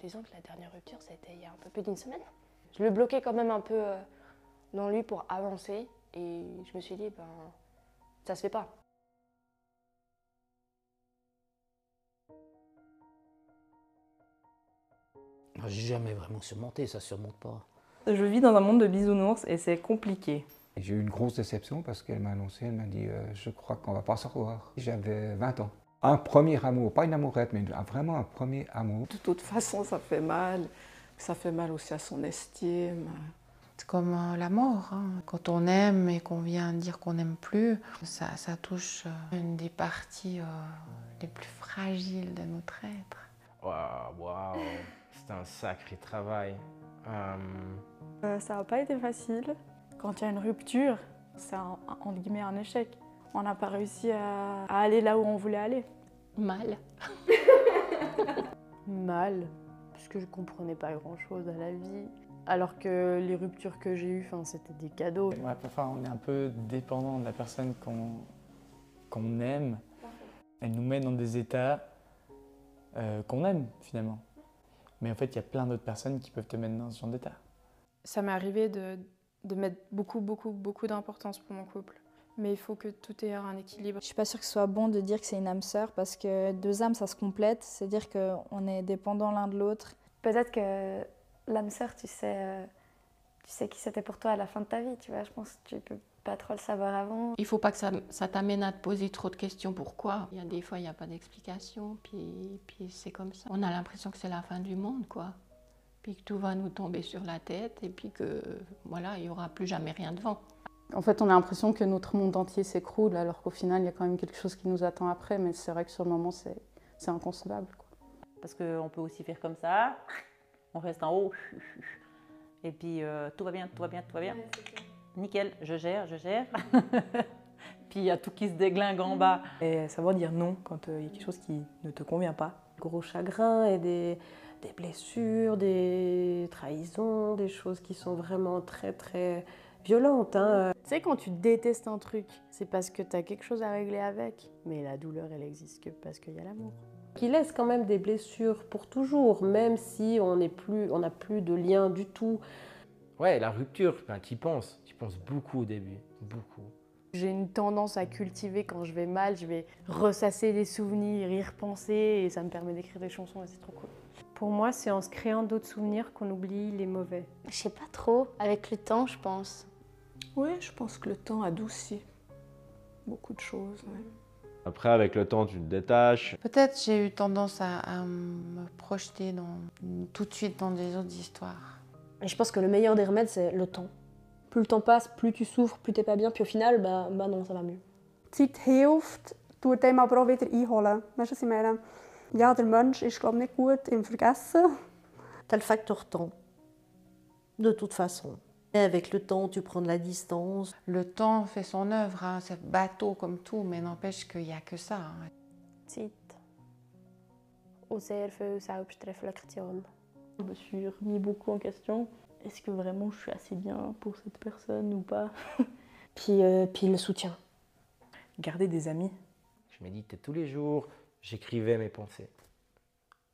disons que la dernière rupture, c'était il y a un peu plus d'une semaine. Je le bloquais quand même un peu euh, dans lui pour avancer. Et je me suis dit, ben, ça se fait pas. J'ai jamais vraiment surmonté, ça surmonte pas. Je vis dans un monde de bisounours et c'est compliqué. J'ai eu une grosse déception parce qu'elle m'a annoncé, elle m'a dit euh, Je crois qu'on va pas se revoir. J'avais 20 ans. Un premier amour, pas une amourette, mais vraiment un premier amour. De toute façon, ça fait mal. Ça fait mal aussi à son estime. C'est comme euh, la mort. hein. Quand on aime et qu'on vient dire qu'on n'aime plus, ça, ça touche euh, une des parties euh, les plus fragiles de notre être. Waouh, waouh, c'est un sacré travail. Euh, ça n'a pas été facile. Quand il y a une rupture, c'est un- un- entre guillemets un échec. On n'a pas réussi à, à aller là où on voulait aller. Mal. Mal, parce que je comprenais pas grand-chose à la vie. Alors que les ruptures que j'ai eues, enfin, c'était des cadeaux. Ouais, parfois, on est un peu dépendant de la personne qu'on qu'on aime. Elle nous met dans des états euh, qu'on aime finalement. Mais en fait, il y a plein d'autres personnes qui peuvent te mettre dans ce genre d'état. Ça m'est arrivé de, de mettre beaucoup, beaucoup, beaucoup d'importance pour mon couple. Mais il faut que tout ait un équilibre. Je suis pas sûre que ce soit bon de dire que c'est une âme sœur parce que deux âmes, ça se complète. C'est-à-dire qu'on est dépendants l'un de l'autre. Peut-être que l'âme sœur, tu sais, euh, tu sais qui c'était pour toi à la fin de ta vie, tu vois. Je pense que tu peux pas trop le savoir avant. Il faut pas que ça, ça t'amène à te poser trop de questions. Pourquoi Il y a des fois, il n'y a pas d'explication, puis, puis c'est comme ça. On a l'impression que c'est la fin du monde, quoi. Puis que tout va nous tomber sur la tête, et puis que, voilà, il n'y aura plus jamais rien devant. En fait, on a l'impression que notre monde entier s'écroule, alors qu'au final, il y a quand même quelque chose qui nous attend après. Mais c'est vrai que sur le moment, c'est c'est inconcevable. quoi. Parce qu'on peut aussi faire comme ça, on reste en haut, et puis euh, tout va bien, tout va bien, tout va bien. Nickel, je gère, je gère. puis il y a tout qui se déglingue en bas. Et savoir dire non quand euh, il y a quelque chose qui ne te convient pas. Gros chagrin et des, des blessures, des trahisons, des choses qui sont vraiment très très violentes. hein. Tu sais, quand tu détestes un truc, c'est parce que tu as quelque chose à régler avec. Mais la douleur, elle existe que parce qu'il y a l'amour. Qui laisse quand même des blessures pour toujours, même si on n'est plus, on n'a plus de lien du tout. ouais, la rupture, ben, tu y penses. Tu y penses beaucoup au début. Beaucoup. J'ai une tendance à cultiver quand je vais mal, je vais ressasser les souvenirs, y repenser et ça me permet d'écrire des chansons et c'est trop cool. Pour moi, c'est en se créant d'autres souvenirs qu'on oublie les mauvais. Je sais pas trop, avec le temps, je pense. Oui, je pense que le temps adoucit beaucoup de choses. ouais. Après, avec le temps, tu te détaches. Peut-être j'ai eu tendance à, à me projeter dans, tout de suite dans des autres histoires. Et je pense que le meilleur des remèdes, c'est le temps. Plus le temps passe, plus tu souffres, plus t'es pas bien, puis au final, bah, bah non, ça va mieux. Zeit hilft, tut einem aber auch wieder einholen. Weißt du, was ich meine? Ja, der Mensch ist, glaube ich, nicht gut im Vergessen. T'as le facteur temps, de toute façon. Et avec le temps, tu prends de la distance. Le temps fait son œuvre, hein, c'est bateau comme tout, mais n'empêche qu'il n'y a que ça. hein. Selbstreflexion. Je me suis remis beaucoup en question. Est-ce que vraiment je suis assez bien pour cette personne ou pas? Puis, euh, puis le soutien. Garder des amis. Je méditais tous les jours, j'écrivais mes pensées.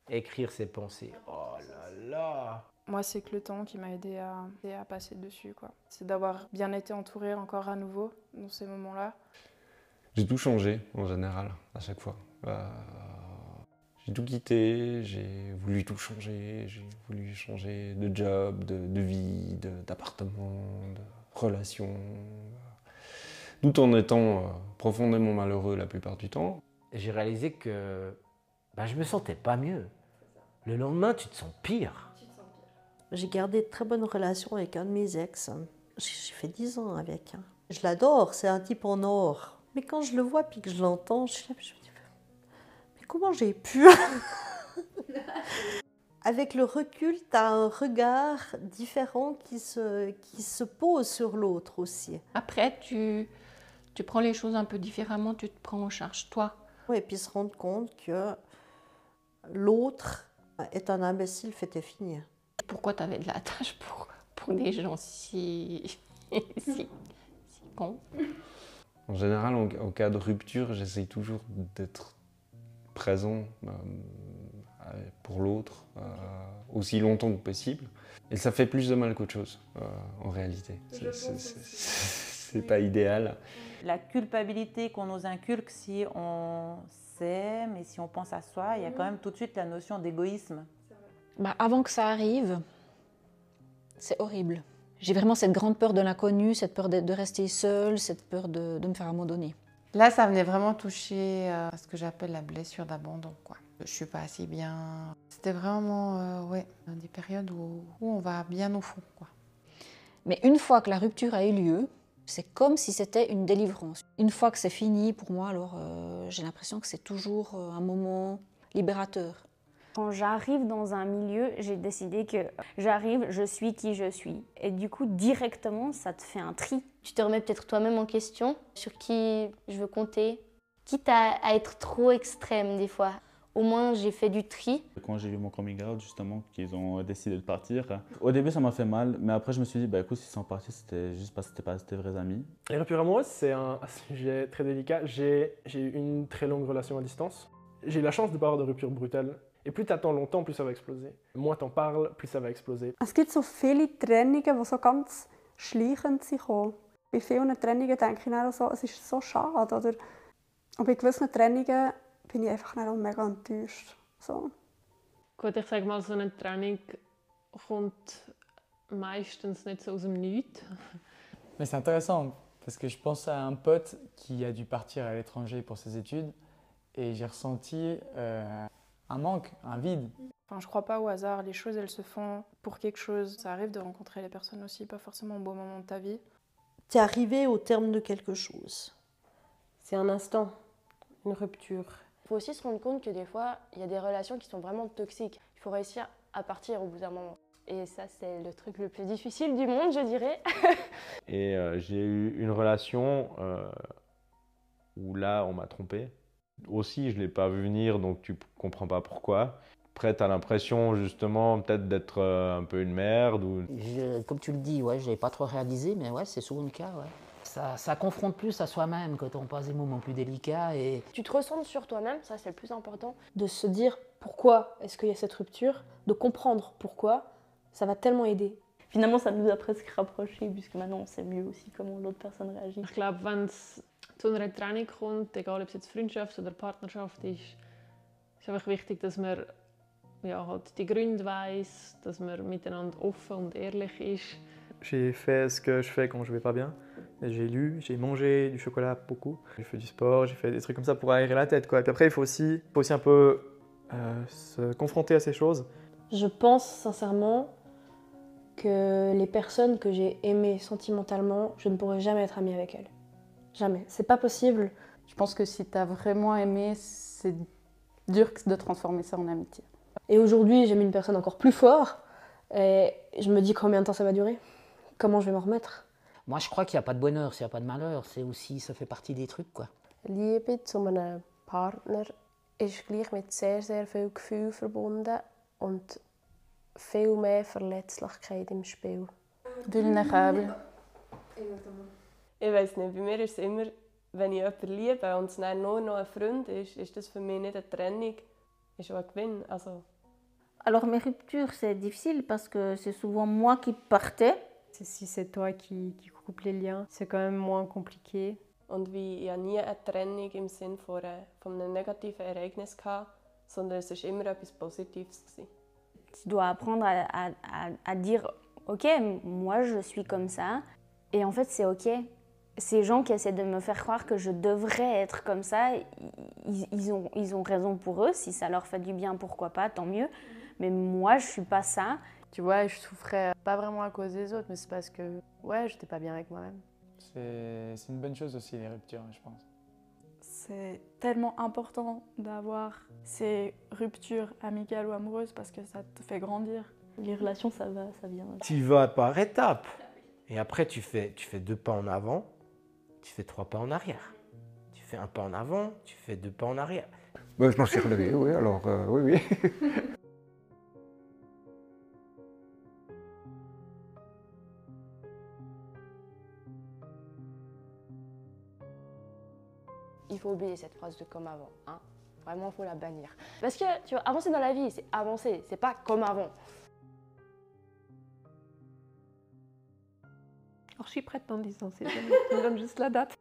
Écrire ses pensées. Oh là là Moi, c'est que le temps qui m'a aidé à, à passer dessus. quoi. C'est d'avoir bien été entourée encore à nouveau dans ces moments-là. J'ai tout changé en général, à chaque fois. Euh, j'ai tout quitté, j'ai voulu tout changer, j'ai voulu changer de job, de, de vie, de- d'appartement, de, relation, tout en étant euh, profondément malheureux la plupart du temps. J'ai réalisé que ben, je me sentais pas mieux. Le lendemain, tu te sens pire. J'ai gardé de très bonnes relations avec un de mes ex. J'ai fait 10 ans avec. Je l'adore, c'est un type en or. Mais quand je le vois puis que je l'entends, je, me dis, mais comment j'ai pu? Avec le recul, tu as un regard différent qui se, qui se pose sur l'autre aussi. Après, tu, tu prends les choses un peu différemment, tu te prends en charge toi. Et puis se rendre compte que l'autre est un imbécile fait et fini. Pourquoi tu avais de la tâche pour, pour des gens si, si, si cons En général, en, en cas de rupture, j'essaye toujours d'être présent euh, pour l'autre, euh, aussi longtemps que possible. Et ça fait plus de mal qu'autre chose, euh, en réalité. C'est- pas idéal. La culpabilité qu'on nous inculque si on s'aime et si on pense à soi, il y a quand même tout de suite la notion d'égoïsme. Bah, avant que ça arrive, c'est horrible. J'ai vraiment cette grande peur de l'inconnu, cette peur de, rester seule, cette peur de, de me faire abandonner. Là, ça venait vraiment toucher euh, à ce que j'appelle la blessure d'abandon. Quoi. Je suis pas assez bien. C'était vraiment euh, ouais, des périodes où, où on va bien au fond. Quoi. Mais une fois que la rupture a eu lieu, c'est comme si c'était une délivrance. Une fois que c'est fini, pour moi, alors euh, j'ai l'impression que c'est toujours euh, un moment libérateur. Quand j'arrive dans un milieu, j'ai décidé que j'arrive, je suis qui je suis. Et du coup, directement, ça te fait un tri. Tu te remets peut-être toi-même en question sur qui je veux compter, quitte à, à être trop extrême des fois. Au moins, j'ai fait du tri. Quand j'ai vu mon coming out, justement, qu'ils ont décidé de partir, au début ça m'a fait mal, mais après je me suis dit, bah écoute, s'ils sont partis, c'était juste parce que c'était pas des vrais amis. Les ruptures amoureuses, c'est un sujet très délicat. J'ai eu une très longue relation à distance. J'ai eu la chance de pas avoir de rupture brutale. Et plus tu attends longtemps, plus ça va exploser. Moins t'en parles, plus ça va exploser. Es gibt so viele Trennungen, die so ganz schleichend sind. Bei vielen Trennungen denke ich dann so, es ist so schade. Oder? Und bei gewissen Trennungen bin ich einfach dann auch mega enttäuscht. So. Gut, ich sage mal, so eine Trennung kommt meistens nicht so aus dem Nichts. Mais c'est intéressant parce que je pense à un pote qui a dû partir à l'étranger pour ses études et j'ai ressenti euh, un manque, un vide. Enfin, je crois pas au hasard, les choses elles se font pour quelque chose. Ça arrive de rencontrer les personnes aussi, pas forcément au bon moment de ta vie. Tu es arrivé au terme de quelque chose. C'est un instant, une rupture. Il faut aussi se rendre compte que des fois, il y a des relations qui sont vraiment toxiques. Il faut réussir à partir au bout d'un moment. Et ça, c'est le truc le plus difficile du monde, je dirais. Et euh, j'ai eu une relation euh, où là, on m'a trompé. Aussi, je ne l'ai pas vu venir, donc tu comprends pas pourquoi. Après, tu as l'impression justement peut-être d'être euh, un peu une merde. Ou... Je- comme tu le dis, ouais, je l'ai pas trop réalisé, mais ouais, c'est souvent le cas. ouais. Ça, ça confronte plus à soi-même quand on passe des moments plus délicats. Et Tu te ressens sur toi-même, ça c'est le plus important. de se dire pourquoi est-ce qu'il y a cette rupture, de comprendre pourquoi, ça va tellement aider. Finalement, ça nous a presque rapprochés, puisque maintenant on sait mieux aussi comment l'autre personne réagit. Wenn es zu einer Trennung kommt, egal ob es jetzt Freundschaft oder Partnerschaft ist, ist einfach wichtig, dass man ja, halt die Gründe weiß, dass man miteinander offen und ehrlich ist. J'ai fait ce que je fais quand je vais pas bien. J'ai lu, j'ai mangé du chocolat beaucoup. J'ai fait du sport, j'ai fait des trucs comme ça pour aérer la tête. Quoi. Et puis après, il faut aussi, faut aussi un peu euh, se confronter à ces choses. Je pense sincèrement que les personnes que j'ai aimées sentimentalement, je ne pourrais jamais être amie avec elles. Jamais. C'est pas possible. Je pense que si tu as vraiment aimé, c'est dur de transformer ça en amitié. Et aujourd'hui, j'aime une personne encore plus fort. Et je me dis combien de temps ça va durer? Comment je vais m'en remettre? Moi, je crois qu'il n'y a pas de bonheur s'il n'y a pas de malheur. C'est aussi, ça fait partie des trucs, quoi. Liebe zu einem Partner ist gleich mit sehr, sehr viel Gefühl verbunden und viel mehr Verletzlichkeit im Spiel. Vulnérable. Ich weiß nicht, bei mir ist es immer, wenn ich jemanden liebe und es dann nur noch ein Freund ist, ist das für mich nicht eine Trennung, ist auch ein Gewinn. Also, Alors mes ruptures, c'est difficile parce que c'est souvent moi qui partais. Si c'est toi qui, qui coupe les liens, c'est quand même moins compliqué. und wie ich hatte nie eine Trennung im Sinne von, von einem negativen Ereignis, gehabt, sondern es war immer etwas Positives. Gewesen. Tu dois apprendre à, à- à- à dire Ok, moi je suis comme ça. Et en fait, c'est ok. Ces gens qui essaient de me faire croire que je devrais être comme ça, ils, ils ont, ils ont raison pour eux. Si ça leur fait du bien, pourquoi pas, tant mieux. Mais moi, je suis pas ça. Tu vois, je souffrais pas vraiment à cause des autres, mais c'est parce que, ouais, j'étais pas bien avec moi-même. C'est c'est une bonne chose aussi, les ruptures, je pense. C'est tellement important d'avoir ces ruptures amicales ou amoureuses parce que ça te fait grandir. Les relations, ça va, ça vient. Tu vas par étapes. Et après, tu fais, tu fais deux pas en avant, tu fais trois pas en arrière. Tu fais un pas en avant, tu fais deux pas en arrière. Bah, je m'en suis relevé, oui, alors euh, oui, oui. Il faut oublier cette phrase de comme avant. Hein. Vraiment, il faut la bannir. Parce que, tu vois, avancer dans la vie, c'est avancer, c'est pas comme avant. Alors je suis prête dans 10 ans, c'est. Tu me donnes juste la date.